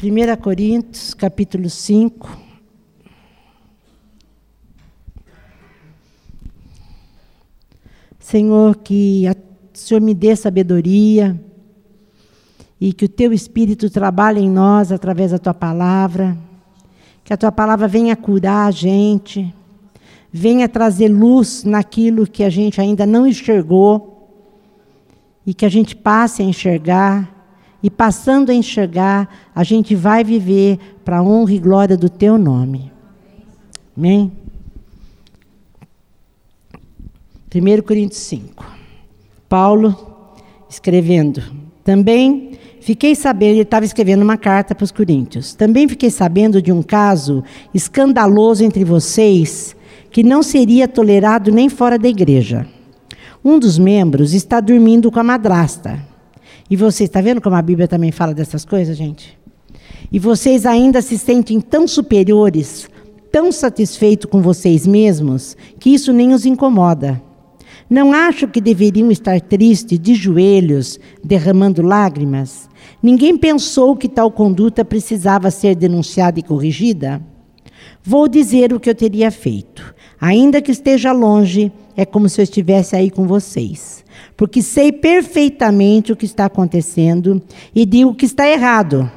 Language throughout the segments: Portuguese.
1 Coríntios, capítulo 5. Senhor, que o Senhor me dê sabedoria e que o teu Espírito trabalhe em nós através da tua palavra, que a tua palavra venha curar a gente, venha trazer luz naquilo que a gente ainda não enxergou e que a gente passe a enxergar. E passando a enxergar, a gente vai viver para a honra e glória do teu nome. Amém? 1 Coríntios 5. Paulo escrevendo. Também fiquei sabendo, ele estava escrevendo uma carta para os Coríntios. Também fiquei sabendo de um caso escandaloso entre vocês que não seria tolerado nem fora da igreja. Um dos membros está dormindo com a madrasta. E vocês, está vendo como a Bíblia também fala dessas coisas, gente? E vocês ainda se sentem tão superiores, tão satisfeitos com vocês mesmos, que isso nem os incomoda. Não acho que deveriam estar tristes, de joelhos, derramando lágrimas? Ninguém pensou que tal conduta precisava ser denunciada e corrigida? Vou dizer o que eu teria feito. Ainda que esteja longe, é como se eu estivesse aí com vocês. Porque sei perfeitamente o que está acontecendo e digo que está errado.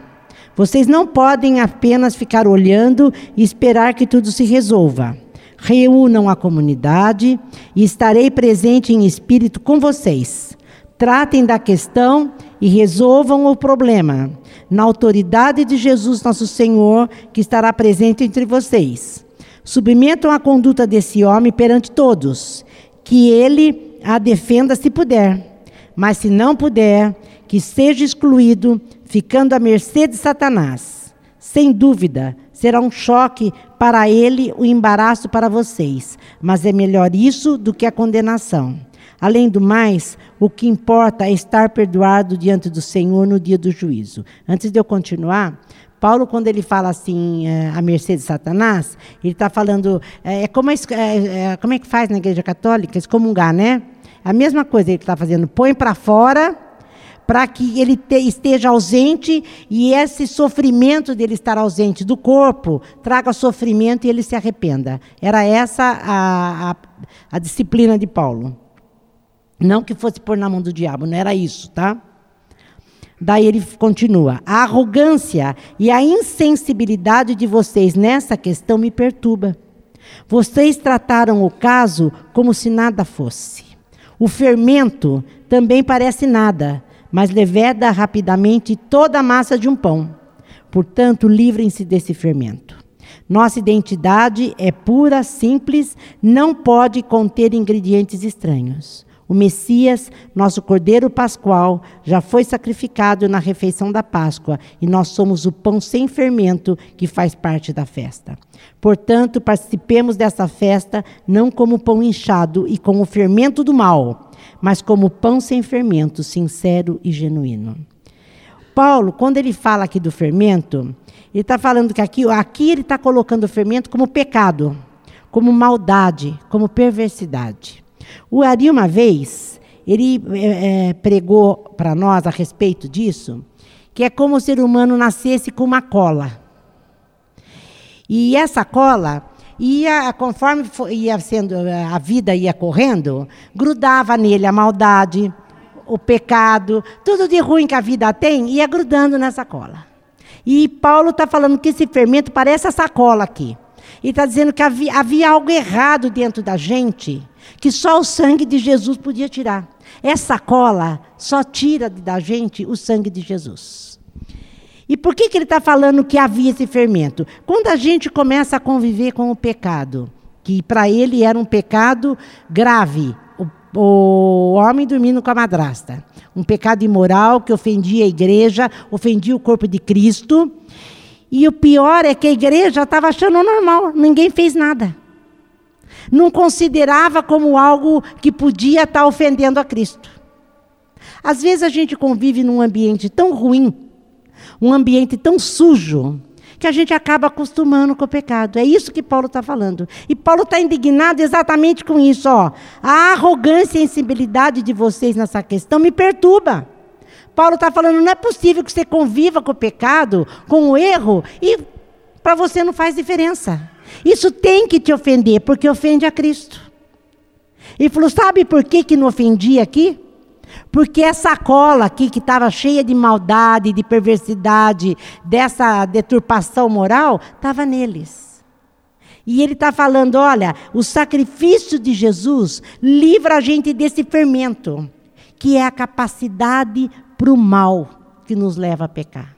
Vocês não podem apenas ficar olhando e esperar que tudo se resolva reúnam a comunidade e estarei presente em espírito com vocês. Tratem da questão e resolvam o problema, na autoridade de Jesus, nosso Senhor, que estará presente entre vocês. Submetam a conduta desse homem perante todos, que ele a defenda se puder, mas se não puder, que seja excluído, ficando à mercê de Satanás. Sem dúvida, será um choque para ele, o embaraço para vocês, mas é melhor isso do que a condenação. Além do mais, o que importa é estar perdoado diante do Senhor no dia do juízo. Antes de eu continuar, Paulo, quando ele fala assim, é, a mercê de Satanás, ele está falando, é, é como, é, é, como é que faz na igreja católica? Excomungar, né? A mesma coisa ele está fazendo, põe para fora para que ele te, esteja ausente e esse sofrimento dele estar ausente do corpo traga sofrimento e ele se arrependa. Era essa a, a, a disciplina de Paulo. Não que fosse pôr na mão do diabo, não era isso, tá? Daí ele continua: a arrogância e a insensibilidade de vocês nessa questão me perturba. Vocês trataram o caso como se nada fosse. O fermento também parece nada, mas leveda rapidamente toda a massa de um pão. Portanto, livrem-se desse fermento. Nossa identidade é pura, simples, não pode conter ingredientes estranhos. O Messias, nosso Cordeiro Pascual, já foi sacrificado na refeição da Páscoa e nós somos o pão sem fermento que faz parte da festa. Portanto, participemos dessa festa não como pão inchado e com o fermento do mal mas como pão sem fermento, sincero e genuíno. Paulo, quando ele fala aqui do fermento, ele está falando que aqui, aqui ele está colocando o fermento como pecado, como maldade, como perversidade. O Ari, uma vez, ele é, pregou para nós a respeito disso, que é como o ser humano nascesse com uma cola. E essa cola, ia, conforme ia sendo, a vida ia correndo, grudava nele a maldade, o pecado, tudo de ruim que a vida tem, ia grudando nessa cola. E Paulo está falando que esse fermento parece essa cola aqui. E está dizendo que havia, havia algo errado dentro da gente, que só o sangue de Jesus podia tirar. Essa cola só tira da gente o sangue de Jesus. E por que, que ele está falando que havia esse fermento? Quando a gente começa a conviver com o pecado, que para ele era um pecado grave, o, o homem dormindo com a madrasta, um pecado imoral que ofendia a igreja, ofendia o corpo de Cristo. E o pior é que a igreja estava achando normal, ninguém fez nada. Não considerava como algo que podia estar tá ofendendo a Cristo. Às vezes a gente convive num ambiente tão ruim um ambiente tão sujo que a gente acaba acostumando com o pecado. É isso que Paulo está falando. E Paulo está indignado exatamente com isso. Ó. A arrogância e a de vocês nessa questão me perturba. Paulo está falando, não é possível que você conviva com o pecado, com o erro, e para você não faz diferença. Isso tem que te ofender, porque ofende a Cristo. Ele falou: sabe por que, que não ofendia aqui? Porque essa cola aqui, que estava cheia de maldade, de perversidade, dessa deturpação moral, estava neles. E ele está falando: olha, o sacrifício de Jesus livra a gente desse fermento, que é a capacidade para o mal que nos leva a pecar.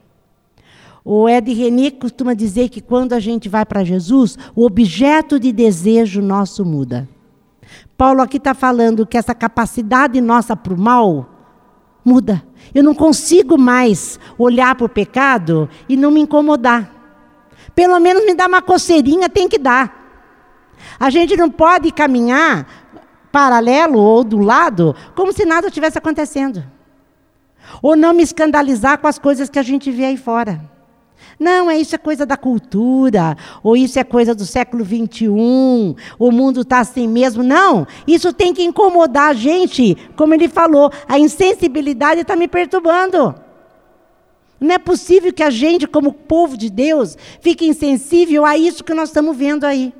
O Ed René costuma dizer que quando a gente vai para Jesus, o objeto de desejo nosso muda. Paulo aqui está falando que essa capacidade nossa para o mal muda. Eu não consigo mais olhar para o pecado e não me incomodar. Pelo menos me dá uma coceirinha, tem que dar. A gente não pode caminhar paralelo ou do lado como se nada estivesse acontecendo. Ou não me escandalizar com as coisas que a gente vê aí fora. Não, é isso é coisa da cultura, ou isso é coisa do século XXI, o mundo está assim mesmo. Não, isso tem que incomodar a gente. Como ele falou, a insensibilidade está me perturbando. Não é possível que a gente, como povo de Deus, fique insensível a isso que nós estamos vendo aí.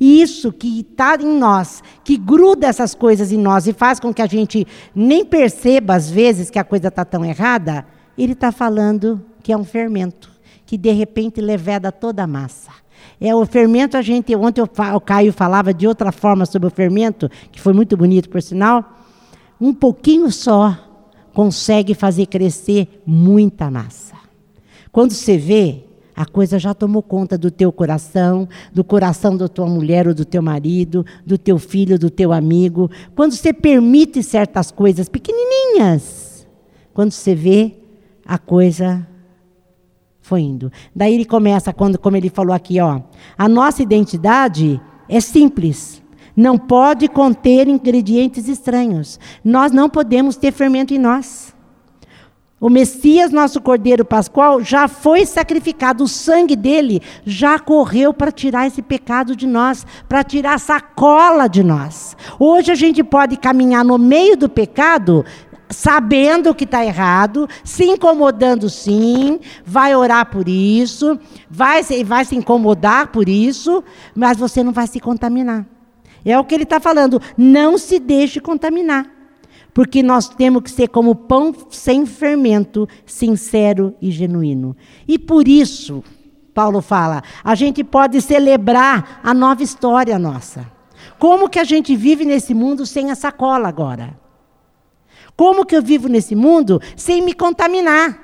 E isso que está em nós, que gruda essas coisas em nós e faz com que a gente nem perceba, às vezes, que a coisa está tão errada, ele está falando que é um fermento, que de repente leveda toda a massa. É o fermento, a gente, ontem o Caio falava de outra forma sobre o fermento, que foi muito bonito por sinal. Um pouquinho só consegue fazer crescer muita massa. Quando você vê, a coisa já tomou conta do teu coração, do coração da tua mulher ou do teu marido, do teu filho, do teu amigo. Quando você permite certas coisas pequenininhas, quando você vê, a coisa foi indo. Daí ele começa, quando, como ele falou aqui, ó, a nossa identidade é simples. Não pode conter ingredientes estranhos. Nós não podemos ter fermento em nós. O Messias, nosso Cordeiro Pascual, já foi sacrificado, o sangue dele já correu para tirar esse pecado de nós, para tirar essa cola de nós. Hoje a gente pode caminhar no meio do pecado sabendo que está errado, se incomodando sim, vai orar por isso, vai, vai se incomodar por isso, mas você não vai se contaminar. É o que ele está falando. Não se deixe contaminar. Porque nós temos que ser como pão sem fermento, sincero e genuíno. E por isso, Paulo fala, a gente pode celebrar a nova história nossa. Como que a gente vive nesse mundo sem essa cola agora? Como que eu vivo nesse mundo sem me contaminar?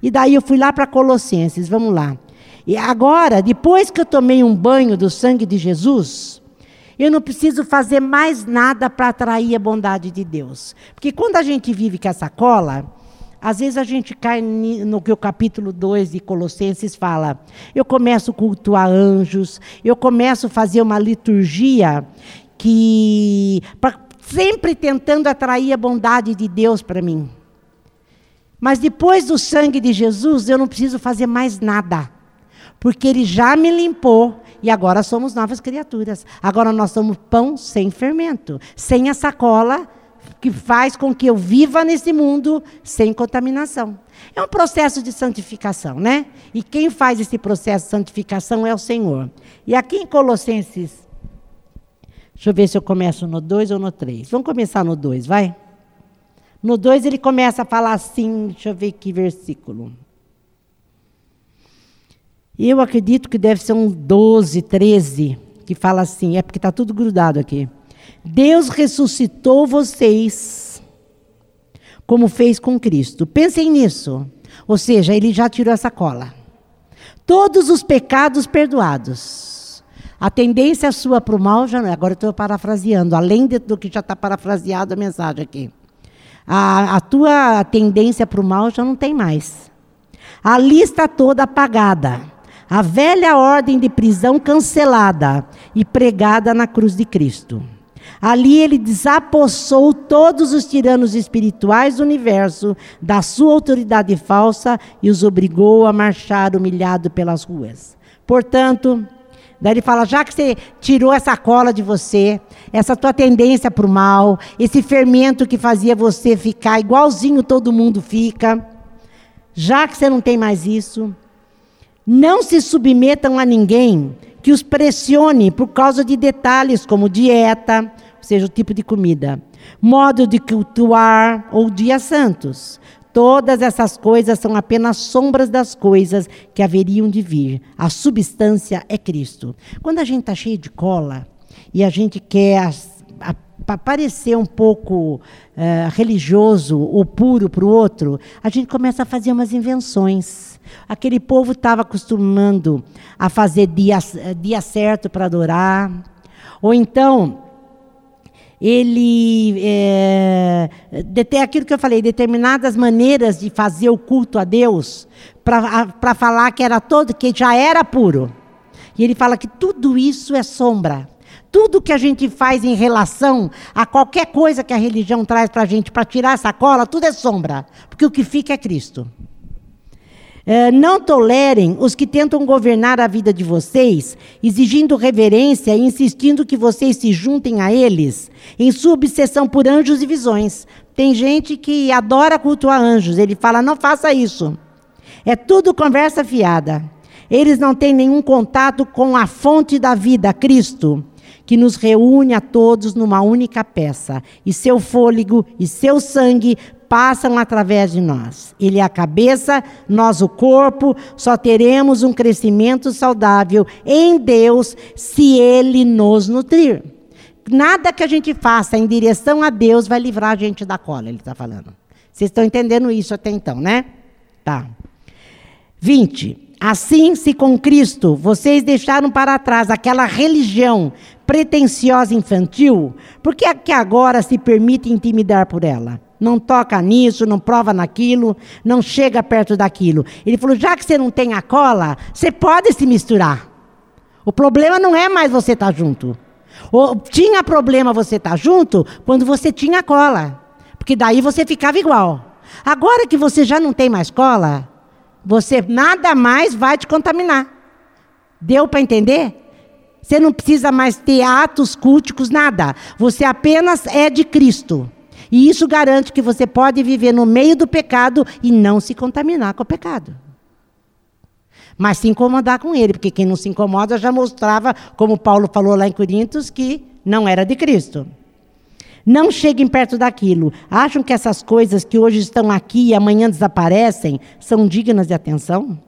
E daí eu fui lá para Colossenses, vamos lá. E agora, depois que eu tomei um banho do sangue de Jesus, eu não preciso fazer mais nada para atrair a bondade de Deus. Porque quando a gente vive com essa cola, às vezes a gente cai no que o capítulo 2 de Colossenses fala. Eu começo a cultuar anjos, eu começo a fazer uma liturgia que sempre tentando atrair a bondade de Deus para mim. Mas depois do sangue de Jesus, eu não preciso fazer mais nada. Porque ele já me limpou e agora somos novas criaturas. Agora nós somos pão sem fermento, sem a sacola que faz com que eu viva nesse mundo sem contaminação. É um processo de santificação, né? E quem faz esse processo de santificação é o Senhor. E aqui em Colossenses Deixa eu ver se eu começo no 2 ou no 3. Vamos começar no 2, vai? No 2 ele começa a falar assim, deixa eu ver que versículo. Eu acredito que deve ser um 12, 13, que fala assim, é porque está tudo grudado aqui. Deus ressuscitou vocês, como fez com Cristo. Pensem nisso. Ou seja, ele já tirou essa cola. Todos os pecados perdoados a tendência sua para o mal, já, agora estou parafraseando, além do que já está parafraseado a mensagem aqui. A, a tua tendência para o mal já não tem mais. A lista toda apagada. A velha ordem de prisão cancelada e pregada na cruz de Cristo. Ali ele desapossou todos os tiranos espirituais do universo da sua autoridade falsa e os obrigou a marchar humilhado pelas ruas. Portanto, Daí ele fala: já que você tirou essa cola de você, essa tua tendência para o mal, esse fermento que fazia você ficar igualzinho todo mundo fica, já que você não tem mais isso, não se submetam a ninguém que os pressione por causa de detalhes como dieta, ou seja, o tipo de comida, modo de cultuar ou dias santos. Todas essas coisas são apenas sombras das coisas que haveriam de vir. A substância é Cristo. Quando a gente está cheio de cola e a gente quer parecer um pouco uh, religioso ou puro para o outro, a gente começa a fazer umas invenções. Aquele povo estava acostumando a fazer dia, dia certo para adorar. Ou então, ele é, aquilo que eu falei, determinadas maneiras de fazer o culto a Deus para falar que era todo, que já era puro. E ele fala que tudo isso é sombra. Tudo que a gente faz em relação a qualquer coisa que a religião traz para a gente para tirar essa cola, tudo é sombra. Porque o que fica é Cristo. É, não tolerem os que tentam governar a vida de vocês, exigindo reverência e insistindo que vocês se juntem a eles, em sua obsessão por anjos e visões. Tem gente que adora cultuar anjos, ele fala: não faça isso. É tudo conversa fiada. Eles não têm nenhum contato com a fonte da vida, Cristo que nos reúne a todos numa única peça, e seu fôlego e seu sangue passam através de nós. Ele é a cabeça, nós o corpo, só teremos um crescimento saudável em Deus se ele nos nutrir. Nada que a gente faça em direção a Deus vai livrar a gente da cola, ele está falando. Vocês estão entendendo isso até então, né? Tá. 20. Assim, se com Cristo vocês deixaram para trás aquela religião pretensiosa infantil, por que, é que agora se permite intimidar por ela? Não toca nisso, não prova naquilo, não chega perto daquilo. Ele falou: já que você não tem a cola, você pode se misturar. O problema não é mais você estar tá junto. Ou, tinha problema você estar tá junto quando você tinha cola, porque daí você ficava igual. Agora que você já não tem mais cola, você nada mais vai te contaminar. Deu para entender? Você não precisa mais ter atos culticos, nada. Você apenas é de Cristo. E isso garante que você pode viver no meio do pecado e não se contaminar com o pecado. Mas se incomodar com ele, porque quem não se incomoda já mostrava, como Paulo falou lá em Coríntios, que não era de Cristo. Não cheguem perto daquilo. Acham que essas coisas que hoje estão aqui e amanhã desaparecem são dignas de atenção?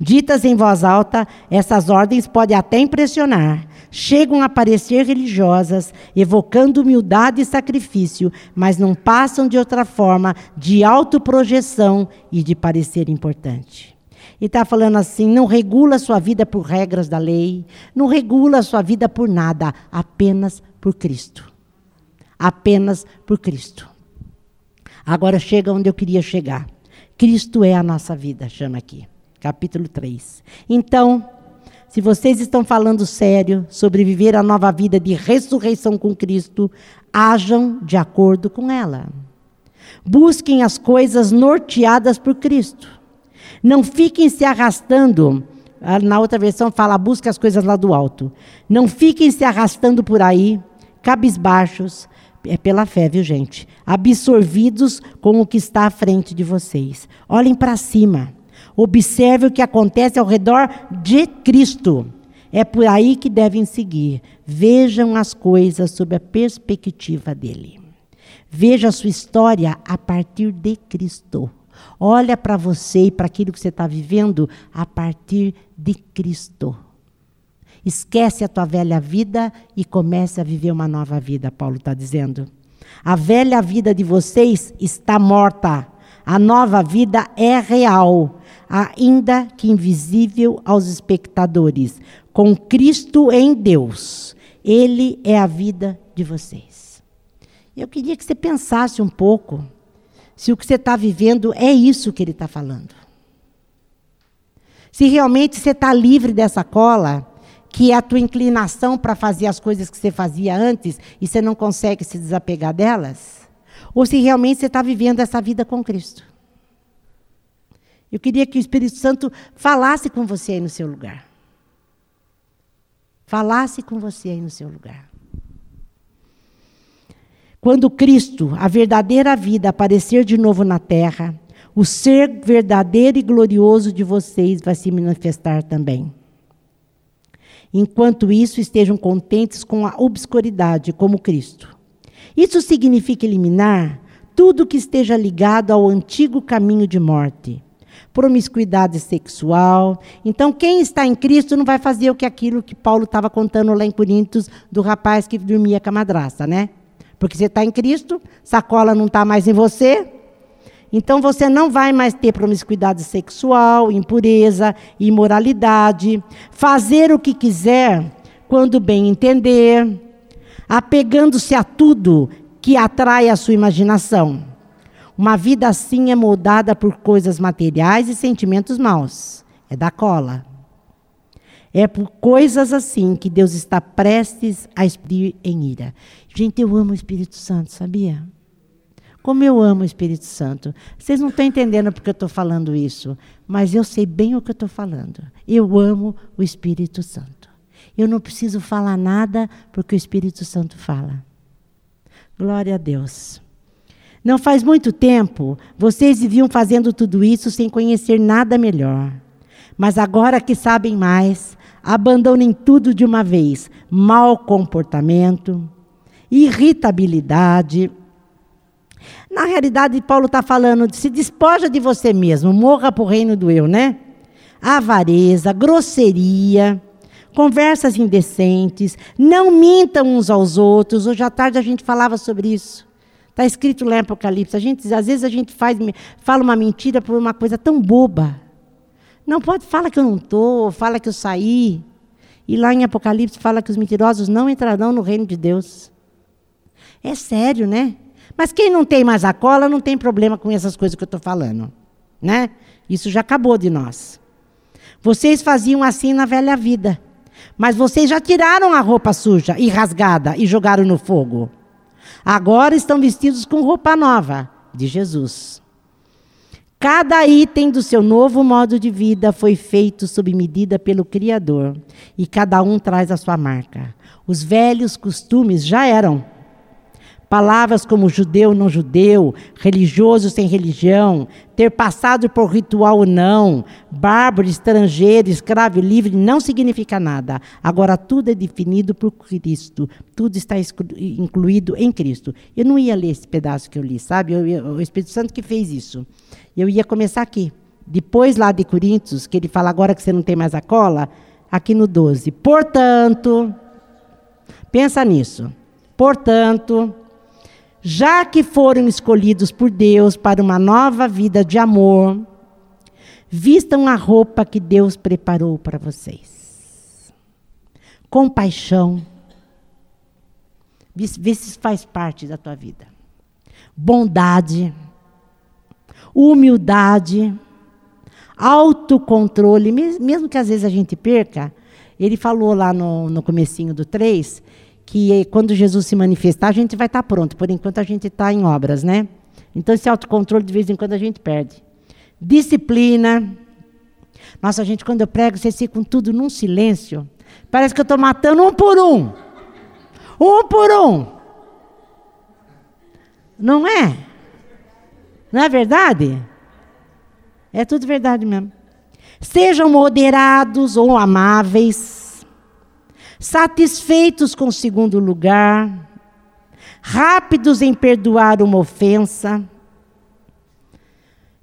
Ditas em voz alta, essas ordens podem até impressionar, chegam a parecer religiosas, evocando humildade e sacrifício, mas não passam de outra forma de autoprojeção e de parecer importante. E está falando assim: não regula sua vida por regras da lei, não regula sua vida por nada, apenas por Cristo. Apenas por Cristo. Agora chega onde eu queria chegar. Cristo é a nossa vida, chama aqui. Capítulo 3. Então, se vocês estão falando sério sobre viver a nova vida de ressurreição com Cristo, ajam de acordo com ela. Busquem as coisas norteadas por Cristo. Não fiquem se arrastando. Ah, na outra versão fala, busque as coisas lá do alto. Não fiquem se arrastando por aí, cabisbaixos, é pela fé, viu, gente? Absorvidos com o que está à frente de vocês. Olhem para cima. Observe o que acontece ao redor de Cristo. É por aí que devem seguir. Vejam as coisas sob a perspectiva dele. Veja a sua história a partir de Cristo. Olha para você e para aquilo que você está vivendo a partir de Cristo. Esquece a tua velha vida e comece a viver uma nova vida, Paulo está dizendo. A velha vida de vocês está morta. A nova vida é real ainda que invisível aos espectadores, com Cristo em Deus. Ele é a vida de vocês. Eu queria que você pensasse um pouco se o que você está vivendo é isso que ele está falando. Se realmente você está livre dessa cola, que é a tua inclinação para fazer as coisas que você fazia antes e você não consegue se desapegar delas, ou se realmente você está vivendo essa vida com Cristo. Eu queria que o Espírito Santo falasse com você aí no seu lugar. falasse com você aí no seu lugar. Quando Cristo, a verdadeira vida, aparecer de novo na terra, o ser verdadeiro e glorioso de vocês vai se manifestar também. Enquanto isso, estejam contentes com a obscuridade, como Cristo. Isso significa eliminar tudo que esteja ligado ao antigo caminho de morte. Promiscuidade sexual. Então, quem está em Cristo não vai fazer o que aquilo que Paulo estava contando lá em Coríntios do rapaz que dormia com a madrasta, né? Porque você está em Cristo, sacola não está mais em você. Então você não vai mais ter promiscuidade sexual, impureza, imoralidade, fazer o que quiser quando bem entender, apegando-se a tudo que atrai a sua imaginação. Uma vida assim é moldada por coisas materiais e sentimentos maus. É da cola. É por coisas assim que Deus está prestes a exprimir em ira. Gente, eu amo o Espírito Santo, sabia? Como eu amo o Espírito Santo. Vocês não estão entendendo porque eu estou falando isso, mas eu sei bem o que eu estou falando. Eu amo o Espírito Santo. Eu não preciso falar nada porque o Espírito Santo fala. Glória a Deus. Não faz muito tempo, vocês viviam fazendo tudo isso sem conhecer nada melhor. Mas agora que sabem mais, abandonem tudo de uma vez: mau comportamento, irritabilidade. Na realidade, Paulo está falando de se despoja de você mesmo, morra para o reino do eu, né? Avareza, grosseria, conversas indecentes, não mintam uns aos outros. Hoje à tarde a gente falava sobre isso. Está escrito lá em Apocalipse. A gente, às vezes a gente faz, fala uma mentira por uma coisa tão boba. Não pode, fala que eu não estou, fala que eu saí. E lá em Apocalipse fala que os mentirosos não entrarão no reino de Deus. É sério, né? Mas quem não tem mais a cola não tem problema com essas coisas que eu estou falando. Né? Isso já acabou de nós. Vocês faziam assim na velha vida. Mas vocês já tiraram a roupa suja e rasgada e jogaram no fogo. Agora estão vestidos com roupa nova de Jesus. Cada item do seu novo modo de vida foi feito sob medida pelo Criador, e cada um traz a sua marca. Os velhos costumes já eram Palavras como judeu, não judeu, religioso sem religião, ter passado por ritual ou não, bárbaro, estrangeiro, escravo livre, não significa nada. Agora tudo é definido por Cristo, tudo está incluído em Cristo. Eu não ia ler esse pedaço que eu li, sabe? Eu, eu, o Espírito Santo que fez isso. Eu ia começar aqui. Depois lá de Coríntios, que ele fala agora que você não tem mais a cola, aqui no 12. Portanto, pensa nisso. Portanto, já que foram escolhidos por Deus para uma nova vida de amor, vistam a roupa que Deus preparou para vocês. Compaixão. Vê se faz parte da tua vida. Bondade, humildade, autocontrole, mesmo que às vezes a gente perca. Ele falou lá no, no comecinho do 3 que quando Jesus se manifestar, a gente vai estar pronto. Por enquanto, a gente está em obras, né? Então, esse autocontrole, de vez em quando, a gente perde. Disciplina. Nossa, gente, quando eu prego, vocês ficam tudo num silêncio. Parece que eu estou matando um por um. Um por um. Não é? Não é verdade? É tudo verdade mesmo. Sejam moderados ou amáveis satisfeitos com o segundo lugar, rápidos em perdoar uma ofensa.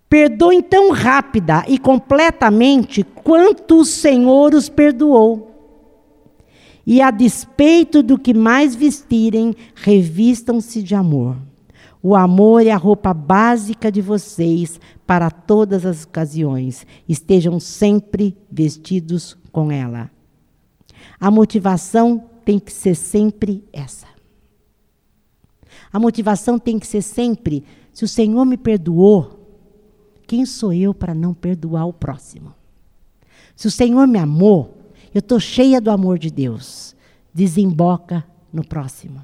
Perdoem tão rápida e completamente quanto o Senhor os perdoou. E a despeito do que mais vestirem, revistam-se de amor. O amor é a roupa básica de vocês para todas as ocasiões. Estejam sempre vestidos com ela. A motivação tem que ser sempre essa. A motivação tem que ser sempre: se o Senhor me perdoou, quem sou eu para não perdoar o próximo? Se o Senhor me amou, eu estou cheia do amor de Deus. Desemboca no próximo.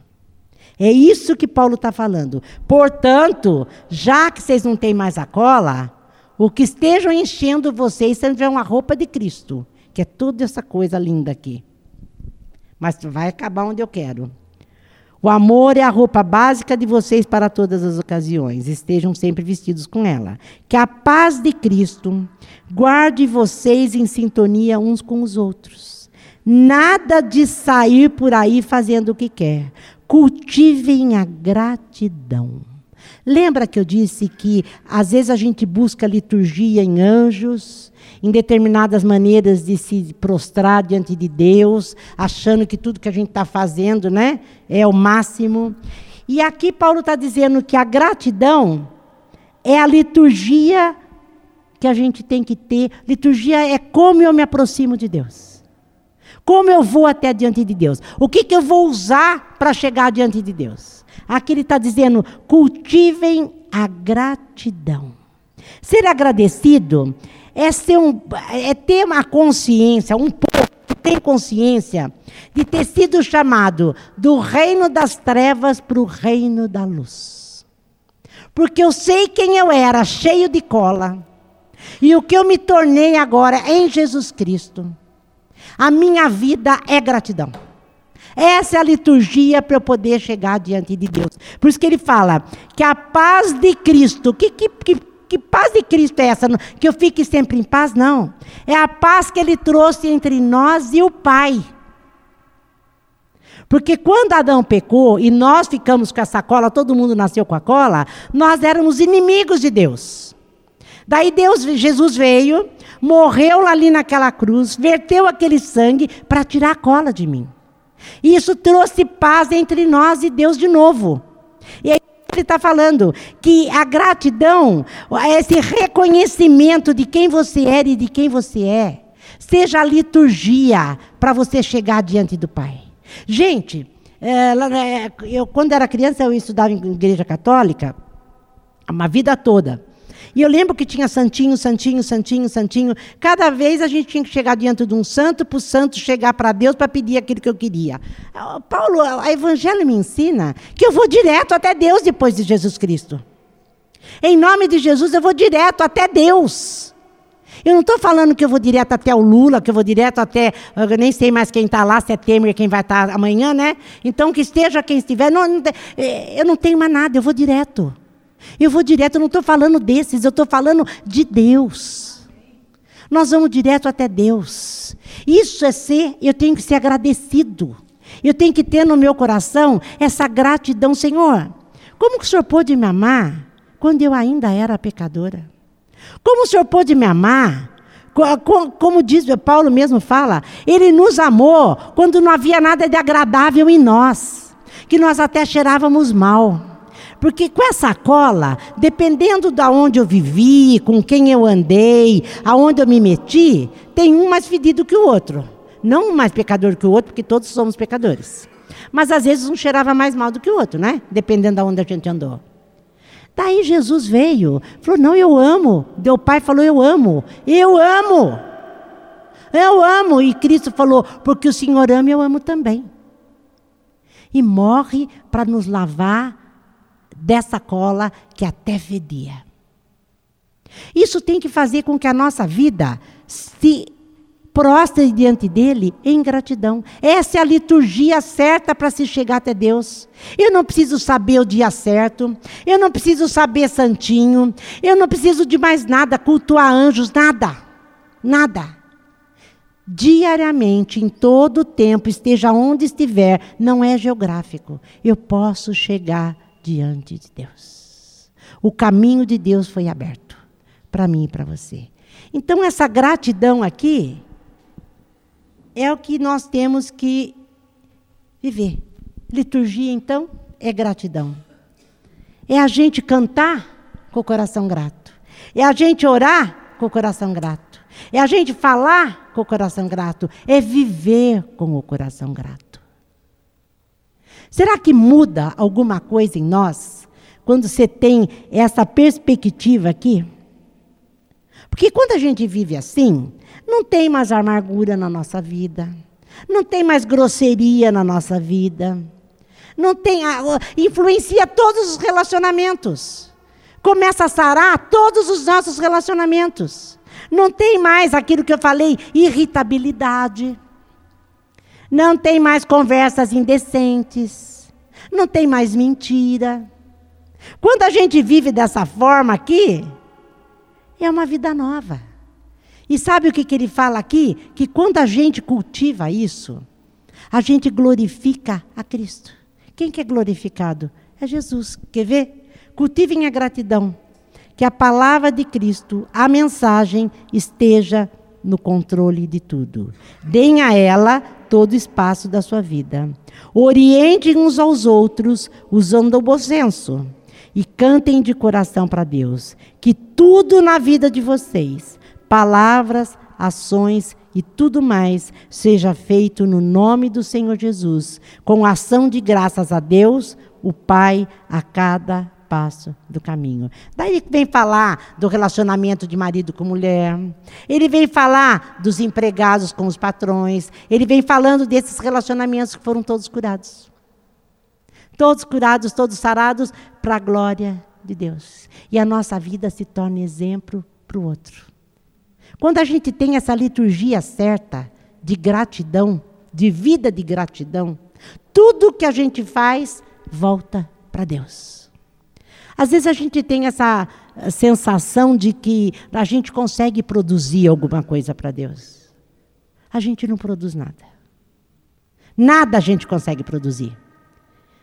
É isso que Paulo está falando. Portanto, já que vocês não têm mais a cola, o que estejam enchendo vocês, se tiver uma roupa de Cristo, que é toda essa coisa linda aqui. Mas vai acabar onde eu quero. O amor é a roupa básica de vocês para todas as ocasiões. Estejam sempre vestidos com ela. Que a paz de Cristo guarde vocês em sintonia uns com os outros. Nada de sair por aí fazendo o que quer. Cultivem a gratidão. Lembra que eu disse que às vezes a gente busca liturgia em anjos, em determinadas maneiras de se prostrar diante de Deus, achando que tudo que a gente está fazendo né, é o máximo. E aqui Paulo está dizendo que a gratidão é a liturgia que a gente tem que ter. Liturgia é como eu me aproximo de Deus. Como eu vou até diante de Deus. O que, que eu vou usar para chegar diante de Deus. Aqui ele está dizendo: cultivem a gratidão. Ser agradecido é, ser um, é ter uma consciência, um povo que tem consciência de ter sido chamado do reino das trevas para o reino da luz. Porque eu sei quem eu era, cheio de cola, e o que eu me tornei agora em Jesus Cristo. A minha vida é gratidão. Essa é a liturgia para eu poder chegar diante de Deus. Por isso que ele fala que a paz de Cristo, que, que, que que paz de Cristo é essa? Que eu fique sempre em paz? Não. É a paz que ele trouxe entre nós e o Pai. Porque quando Adão pecou e nós ficamos com essa cola, todo mundo nasceu com a cola, nós éramos inimigos de Deus. Daí Deus, Jesus veio, morreu ali naquela cruz, verteu aquele sangue para tirar a cola de mim. E isso trouxe paz entre nós e Deus de novo. E aí ele está falando que a gratidão, esse reconhecimento de quem você era e de quem você é, seja a liturgia para você chegar diante do Pai. Gente, é, eu, quando era criança, eu estudava em igreja católica, uma vida toda. E eu lembro que tinha santinho, santinho, santinho, santinho. Cada vez a gente tinha que chegar diante de um santo para o santo chegar para Deus para pedir aquilo que eu queria. Paulo, a Evangelho me ensina que eu vou direto até Deus depois de Jesus Cristo. Em nome de Jesus, eu vou direto até Deus. Eu não estou falando que eu vou direto até o Lula, que eu vou direto até. Eu nem sei mais quem está lá, se é Temer, quem vai estar tá amanhã, né? Então, que esteja quem estiver. Não, eu não tenho mais nada, eu vou direto. Eu vou direto, eu não estou falando desses, eu estou falando de Deus. Nós vamos direto até Deus. Isso é ser, eu tenho que ser agradecido. Eu tenho que ter no meu coração essa gratidão, Senhor. Como que o Senhor pôde me amar quando eu ainda era pecadora? Como o Senhor pôde me amar? Como diz Paulo mesmo fala, ele nos amou quando não havia nada de agradável em nós, que nós até cheirávamos mal. Porque com essa cola, dependendo de onde eu vivi, com quem eu andei, aonde eu me meti, tem um mais fedido que o outro. Não um mais pecador que o outro, porque todos somos pecadores. Mas às vezes um cheirava mais mal do que o outro, né? Dependendo de onde a gente andou. Daí Jesus veio, falou: Não, eu amo. Deu pai falou: Eu amo. Eu amo. Eu amo. E Cristo falou: Porque o Senhor ama, eu amo também. E morre para nos lavar dessa cola que até fedia. Isso tem que fazer com que a nossa vida se prostre diante dele em gratidão. Essa é a liturgia certa para se chegar até Deus. Eu não preciso saber o dia certo, eu não preciso saber santinho, eu não preciso de mais nada, cultuar anjos, nada. Nada. Diariamente, em todo o tempo, esteja onde estiver, não é geográfico. Eu posso chegar diante de Deus. O caminho de Deus foi aberto para mim e para você. Então, essa gratidão aqui é o que nós temos que viver. Liturgia, então, é gratidão. É a gente cantar com o coração grato. É a gente orar com o coração grato. É a gente falar com o coração grato. É viver com o coração grato. Será que muda alguma coisa em nós quando você tem essa perspectiva aqui? Porque quando a gente vive assim, não tem mais amargura na nossa vida, não tem mais grosseria na nossa vida, não tem influencia todos os relacionamentos. Começa a sarar todos os nossos relacionamentos. Não tem mais aquilo que eu falei, irritabilidade Não tem mais conversas indecentes. Não tem mais mentira. Quando a gente vive dessa forma aqui, é uma vida nova. E sabe o que, que ele fala aqui? Que quando a gente cultiva isso, a gente glorifica a Cristo. Quem que é glorificado? É Jesus. Quer ver? Cultivem a gratidão. Que a palavra de Cristo, a mensagem, esteja no controle de tudo. Deem a ela todo o espaço da sua vida. Orientem uns aos outros usando o bom senso. E cantem de coração para Deus. Que tudo na vida de vocês, palavras, ações e tudo mais, seja feito no nome do Senhor Jesus, com ação de graças a Deus, o Pai, a cada passo do caminho. Daí vem falar do relacionamento de marido com mulher. Ele vem falar dos empregados com os patrões. Ele vem falando desses relacionamentos que foram todos curados. Todos curados, todos sarados para a glória de Deus. E a nossa vida se torna exemplo para o outro. Quando a gente tem essa liturgia certa de gratidão, de vida de gratidão, tudo que a gente faz volta para Deus. Às vezes a gente tem essa eh, sensação de que a gente consegue produzir alguma coisa para Deus. A gente não produz nada. Nada a gente consegue produzir.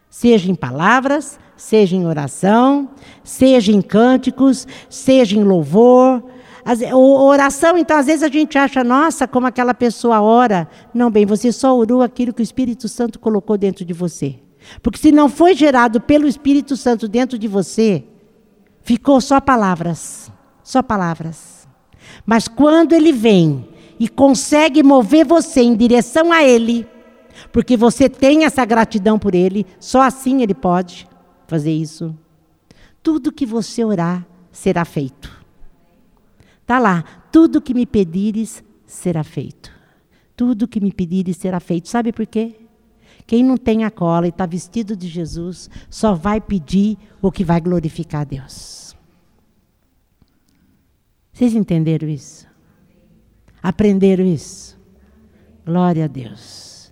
Seja em palavras, seja em oração, seja em cânticos, seja em louvor. As, oração, então, às vezes a gente acha, nossa, como aquela pessoa ora. Não, bem, você só orou aquilo que o Espírito Santo colocou dentro de você. Porque se não foi gerado pelo Espírito Santo dentro de você, ficou só palavras, só palavras. Mas quando ele vem e consegue mover você em direção a ele, porque você tem essa gratidão por ele, só assim ele pode fazer isso. Tudo que você orar será feito. Tá lá, tudo que me pedires será feito. Tudo que me pedires será feito. Sabe por quê? Quem não tem a cola e está vestido de Jesus, só vai pedir o que vai glorificar a Deus. Vocês entenderam isso? Aprenderam isso? Glória a Deus.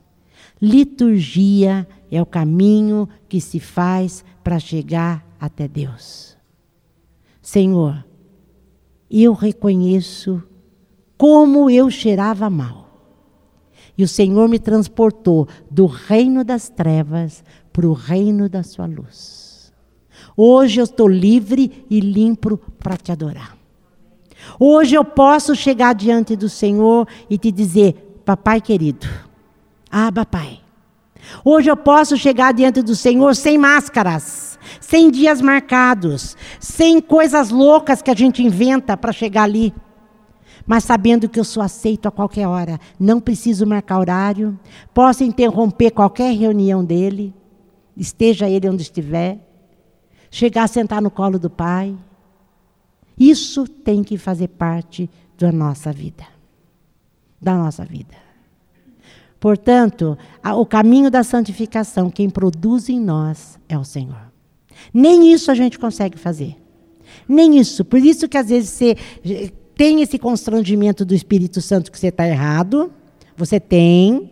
Liturgia é o caminho que se faz para chegar até Deus. Senhor, eu reconheço como eu cheirava mal. E o Senhor me transportou do reino das trevas para o reino da sua luz. Hoje eu estou livre e limpo para te adorar. Hoje eu posso chegar diante do Senhor e te dizer: Papai querido, ah, papai. Hoje eu posso chegar diante do Senhor sem máscaras, sem dias marcados, sem coisas loucas que a gente inventa para chegar ali mas sabendo que eu sou aceito a qualquer hora, não preciso marcar horário, posso interromper qualquer reunião dele, esteja ele onde estiver, chegar a sentar no colo do Pai. Isso tem que fazer parte da nossa vida. Da nossa vida. Portanto, o caminho da santificação, quem produz em nós é o Senhor. Nem isso a gente consegue fazer. Nem isso. Por isso que às vezes você tem esse constrangimento do Espírito Santo que você está errado. Você tem.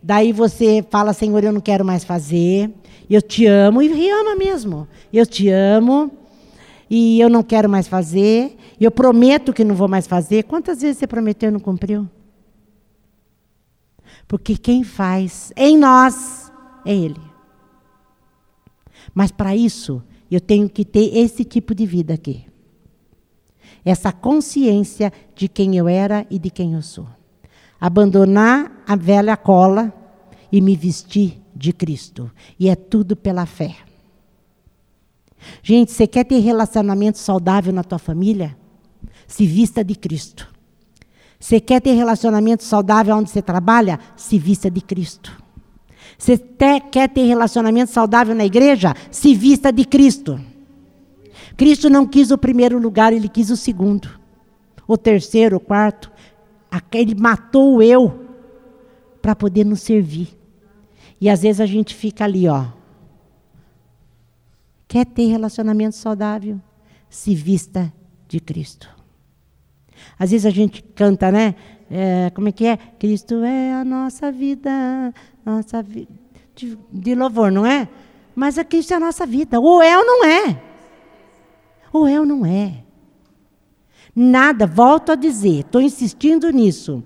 Daí você fala, Senhor, eu não quero mais fazer. Eu te amo e ama mesmo. Eu te amo e eu não quero mais fazer. Eu prometo que não vou mais fazer. Quantas vezes você prometeu e não cumpriu? Porque quem faz em nós é Ele. Mas para isso, eu tenho que ter esse tipo de vida aqui essa consciência de quem eu era e de quem eu sou. Abandonar a velha cola e me vestir de Cristo. E é tudo pela fé. Gente, você quer ter relacionamento saudável na tua família? Se vista de Cristo. Você quer ter relacionamento saudável onde você trabalha? Se vista de Cristo. Você quer ter relacionamento saudável na igreja? Se vista de Cristo. Cristo não quis o primeiro lugar, ele quis o segundo, o terceiro, o quarto. Ele matou o eu para poder nos servir. E às vezes a gente fica ali, ó. Quer ter relacionamento saudável? Se vista de Cristo. Às vezes a gente canta, né? é, como é que é? Cristo é a nossa vida, nossa vida de, de louvor, não é? Mas a Cristo é a nossa vida. Ou é ou não é. Ou é ou não é. Nada, volto a dizer, estou insistindo nisso.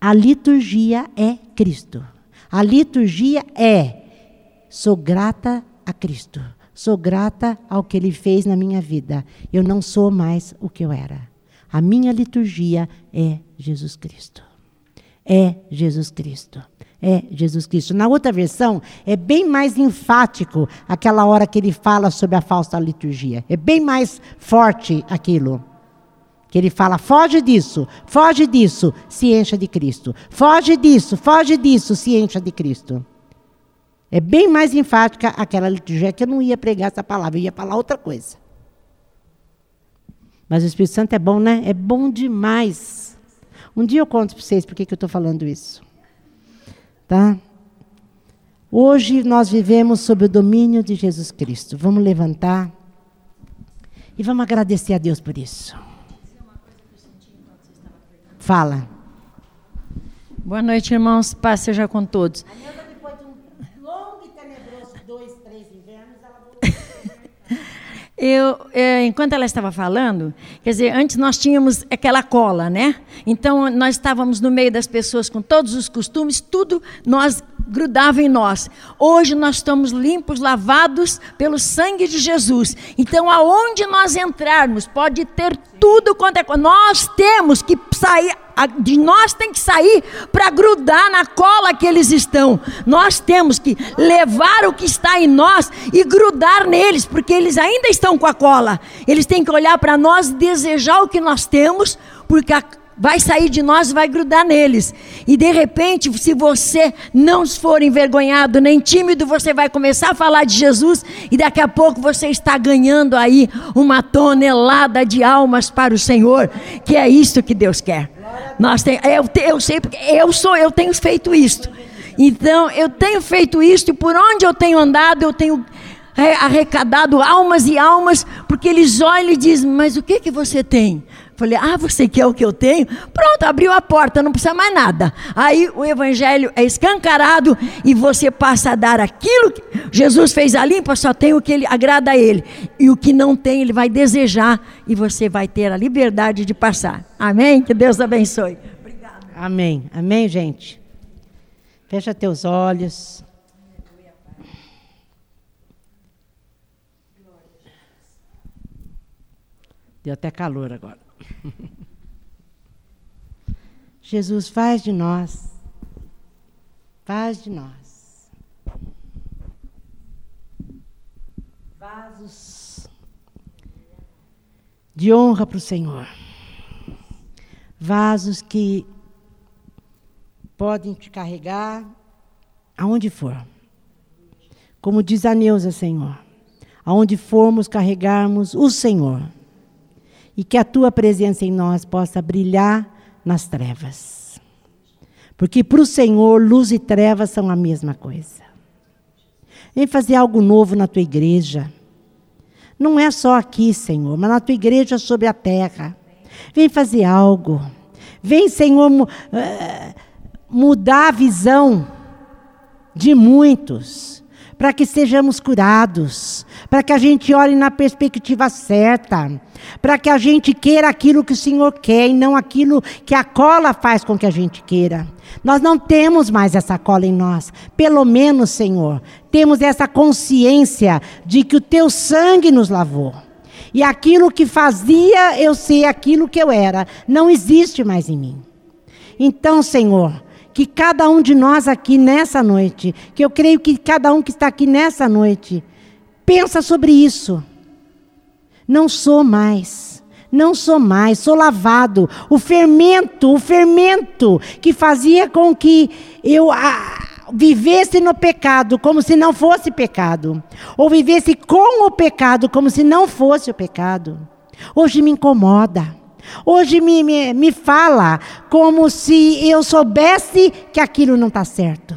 A liturgia é Cristo. A liturgia é sou grata a Cristo. Sou grata ao que ele fez na minha vida. Eu não sou mais o que eu era. A minha liturgia é Jesus Cristo. É Jesus Cristo. É Jesus Cristo. Na outra versão, é bem mais enfático aquela hora que ele fala sobre a falsa liturgia. É bem mais forte aquilo. Que ele fala: foge disso, foge disso, se encha de Cristo. Foge disso, foge disso, se encha de Cristo. É bem mais enfática aquela liturgia que eu não ia pregar essa palavra, eu ia falar outra coisa. Mas o Espírito Santo é bom, né? É bom demais. Um dia eu conto para vocês por que eu estou falando isso. Tá? Hoje nós vivemos sob o domínio de Jesus Cristo. Vamos levantar e vamos agradecer a Deus por isso. Fala. Boa noite, irmãos. Paz seja com todos. Eu, é, enquanto ela estava falando, quer dizer, antes nós tínhamos aquela cola, né? Então nós estávamos no meio das pessoas com todos os costumes, tudo nós grudava em nós. Hoje nós estamos limpos, lavados pelo sangue de Jesus. Então aonde nós entrarmos, pode ter tudo quanto é. Nós temos que sair de nós tem que sair para grudar na cola que eles estão. Nós temos que levar o que está em nós e grudar neles, porque eles ainda estão com a cola. Eles têm que olhar para nós, desejar o que nós temos, porque a vai sair de nós e vai grudar neles. E de repente, se você não for envergonhado nem tímido, você vai começar a falar de Jesus e daqui a pouco você está ganhando aí uma tonelada de almas para o Senhor, que é isso que Deus quer. Nós tem, eu, eu sei porque eu sou, eu tenho feito isto. Então, eu tenho feito isto e por onde eu tenho andado, eu tenho é, arrecadado almas e almas, porque eles olham e dizem: Mas o que, que você tem? Falei, ah, você quer o que eu tenho? Pronto, abriu a porta, não precisa mais nada. Aí o evangelho é escancarado e você passa a dar aquilo que Jesus fez a limpa, só tem o que ele agrada a ele. E o que não tem, ele vai desejar e você vai ter a liberdade de passar. Amém? Que Deus abençoe. Obrigada. Amém. Amém, gente. Fecha teus olhos. Deu até calor agora. Jesus, faz de nós, faz de nós. Vasos de honra para o Senhor, vasos que podem te carregar aonde for. Como diz a Neuza, Senhor, aonde formos carregarmos o Senhor e que a tua presença em nós possa brilhar nas trevas. Porque para o Senhor, luz e trevas são a mesma coisa. Vem fazer algo novo na tua igreja. Não é só aqui, Senhor, mas na tua igreja sobre a terra. Vem fazer algo. Vem, Senhor, eh, mudar a visão de muitos, para que sejamos curados, para que a gente olhe na perspectiva certa, para que a gente queira aquilo que o Senhor quer e não aquilo que a cola faz com que a gente queira. Nós não temos mais essa cola em nós. Pelo menos, Senhor, temos essa consciência de que o teu sangue nos lavou. E aquilo que fazia eu ser aquilo que eu era, não existe mais em mim. Então, Senhor, que cada um de nós aqui nessa noite, que eu creio que cada um que está aqui nessa noite, pensa sobre isso. Não sou mais. Não sou mais, sou lavado. O fermento, o fermento que fazia com que eu ah, vivesse no pecado como se não fosse pecado, ou vivesse com o pecado como se não fosse o pecado, hoje me incomoda. Hoje me, me, me fala como se eu soubesse que aquilo não está certo.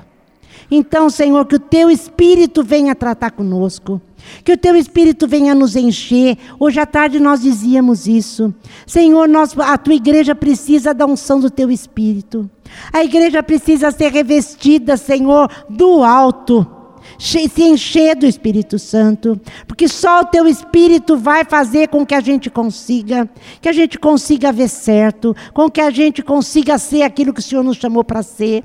Então, Senhor, que o teu espírito venha tratar conosco. Que o teu espírito venha nos encher. Hoje à tarde nós dizíamos isso. Senhor, nós, a tua igreja precisa da unção do teu espírito. A igreja precisa ser revestida, Senhor, do alto se encher do Espírito Santo, porque só o teu Espírito vai fazer com que a gente consiga, que a gente consiga ver certo, com que a gente consiga ser aquilo que o Senhor nos chamou para ser,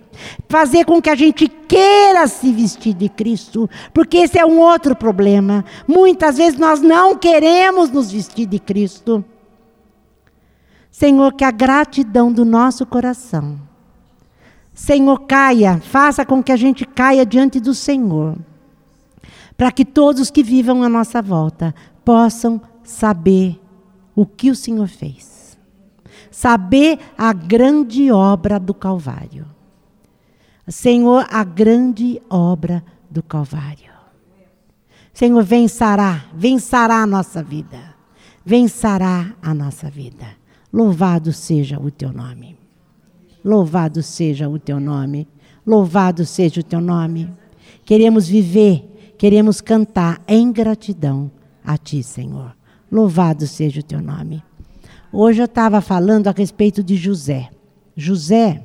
fazer com que a gente queira se vestir de Cristo, porque esse é um outro problema. Muitas vezes nós não queremos nos vestir de Cristo. Senhor, que a gratidão do nosso coração Senhor, caia, faça com que a gente caia diante do Senhor, para que todos que vivam à nossa volta possam saber o que o Senhor fez, saber a grande obra do Calvário. Senhor, a grande obra do Calvário. Senhor, vencerá, vencerá a nossa vida, vencerá a nossa vida. Louvado seja o teu nome. Louvado seja o teu nome. Louvado seja o teu nome. Queremos viver, queremos cantar em gratidão a ti, Senhor. Louvado seja o teu nome. Hoje eu estava falando a respeito de José. José,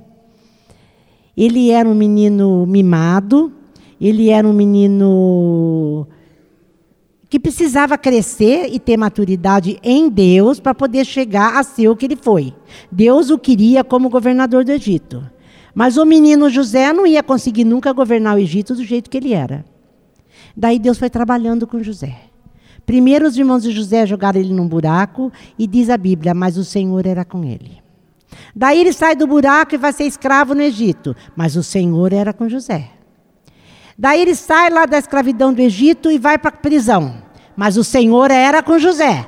ele era um menino mimado, ele era um menino que precisava crescer e ter maturidade em Deus para poder chegar a ser o que ele foi. Deus o queria como governador do Egito. Mas o menino José não ia conseguir nunca governar o Egito do jeito que ele era. Daí Deus foi trabalhando com José. Primeiro os irmãos de José jogaram ele num buraco e diz a Bíblia, mas o Senhor era com ele. Daí ele sai do buraco e vai ser escravo no Egito, mas o Senhor era com José. Daí ele sai lá da escravidão do Egito e vai para a prisão. Mas o Senhor era com José.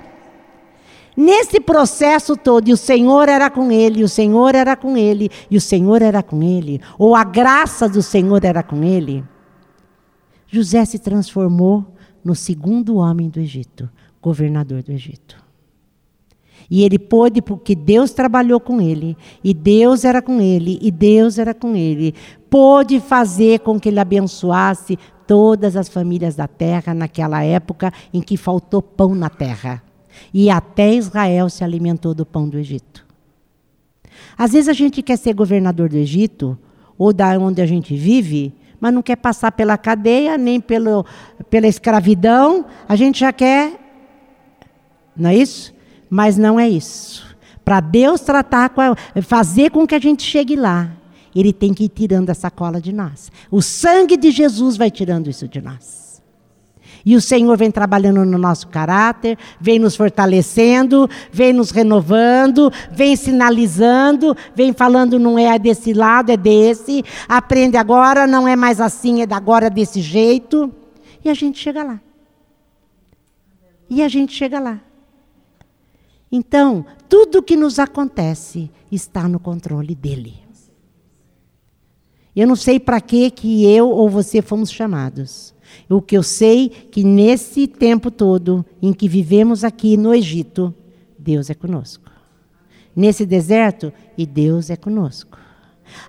Nesse processo todo, e o Senhor era com ele, e o Senhor era com ele, e o Senhor era com ele, ou a graça do Senhor era com ele, José se transformou no segundo homem do Egito, governador do Egito. E ele pôde, porque Deus trabalhou com ele, e Deus era com ele, e Deus era com ele, pôde fazer com que ele abençoasse todas as famílias da terra naquela época em que faltou pão na terra. E até Israel se alimentou do pão do Egito. Às vezes a gente quer ser governador do Egito, ou da onde a gente vive, mas não quer passar pela cadeia, nem pelo, pela escravidão. A gente já quer. Não é isso? Mas não é isso. Para Deus tratar, fazer com que a gente chegue lá, Ele tem que ir tirando essa cola de nós. O sangue de Jesus vai tirando isso de nós. E o Senhor vem trabalhando no nosso caráter, vem nos fortalecendo, vem nos renovando, vem sinalizando, vem falando não é desse lado, é desse. Aprende agora, não é mais assim, é agora desse jeito. E a gente chega lá. E a gente chega lá. Então, tudo que nos acontece está no controle dele. Eu não sei para que que eu ou você fomos chamados. O que eu sei que nesse tempo todo em que vivemos aqui no Egito, Deus é conosco. Nesse deserto, e Deus é conosco.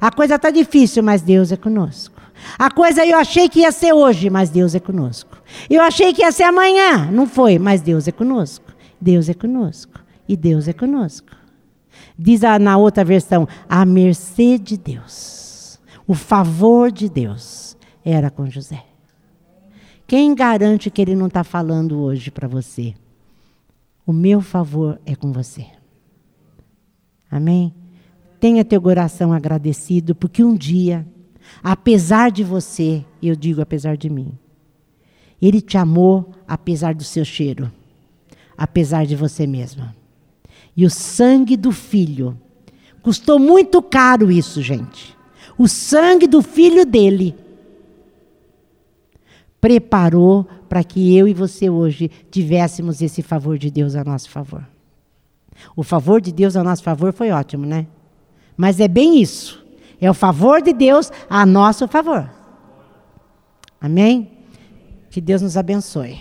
A coisa está difícil, mas Deus é conosco. A coisa eu achei que ia ser hoje, mas Deus é conosco. Eu achei que ia ser amanhã, não foi, mas Deus é conosco. Deus é conosco e Deus é conosco. Diz na outra versão, a mercê de Deus, o favor de Deus era com José. Quem garante que ele não está falando hoje para você? O meu favor é com você. Amém? Tenha teu coração agradecido, porque um dia, apesar de você, eu digo apesar de mim, ele te amou apesar do seu cheiro, apesar de você mesma e o sangue do filho. Custou muito caro isso, gente. O sangue do filho dele preparou para que eu e você hoje tivéssemos esse favor de Deus a nosso favor. O favor de Deus a nosso favor foi ótimo, né? Mas é bem isso. É o favor de Deus a nosso favor. Amém? Que Deus nos abençoe.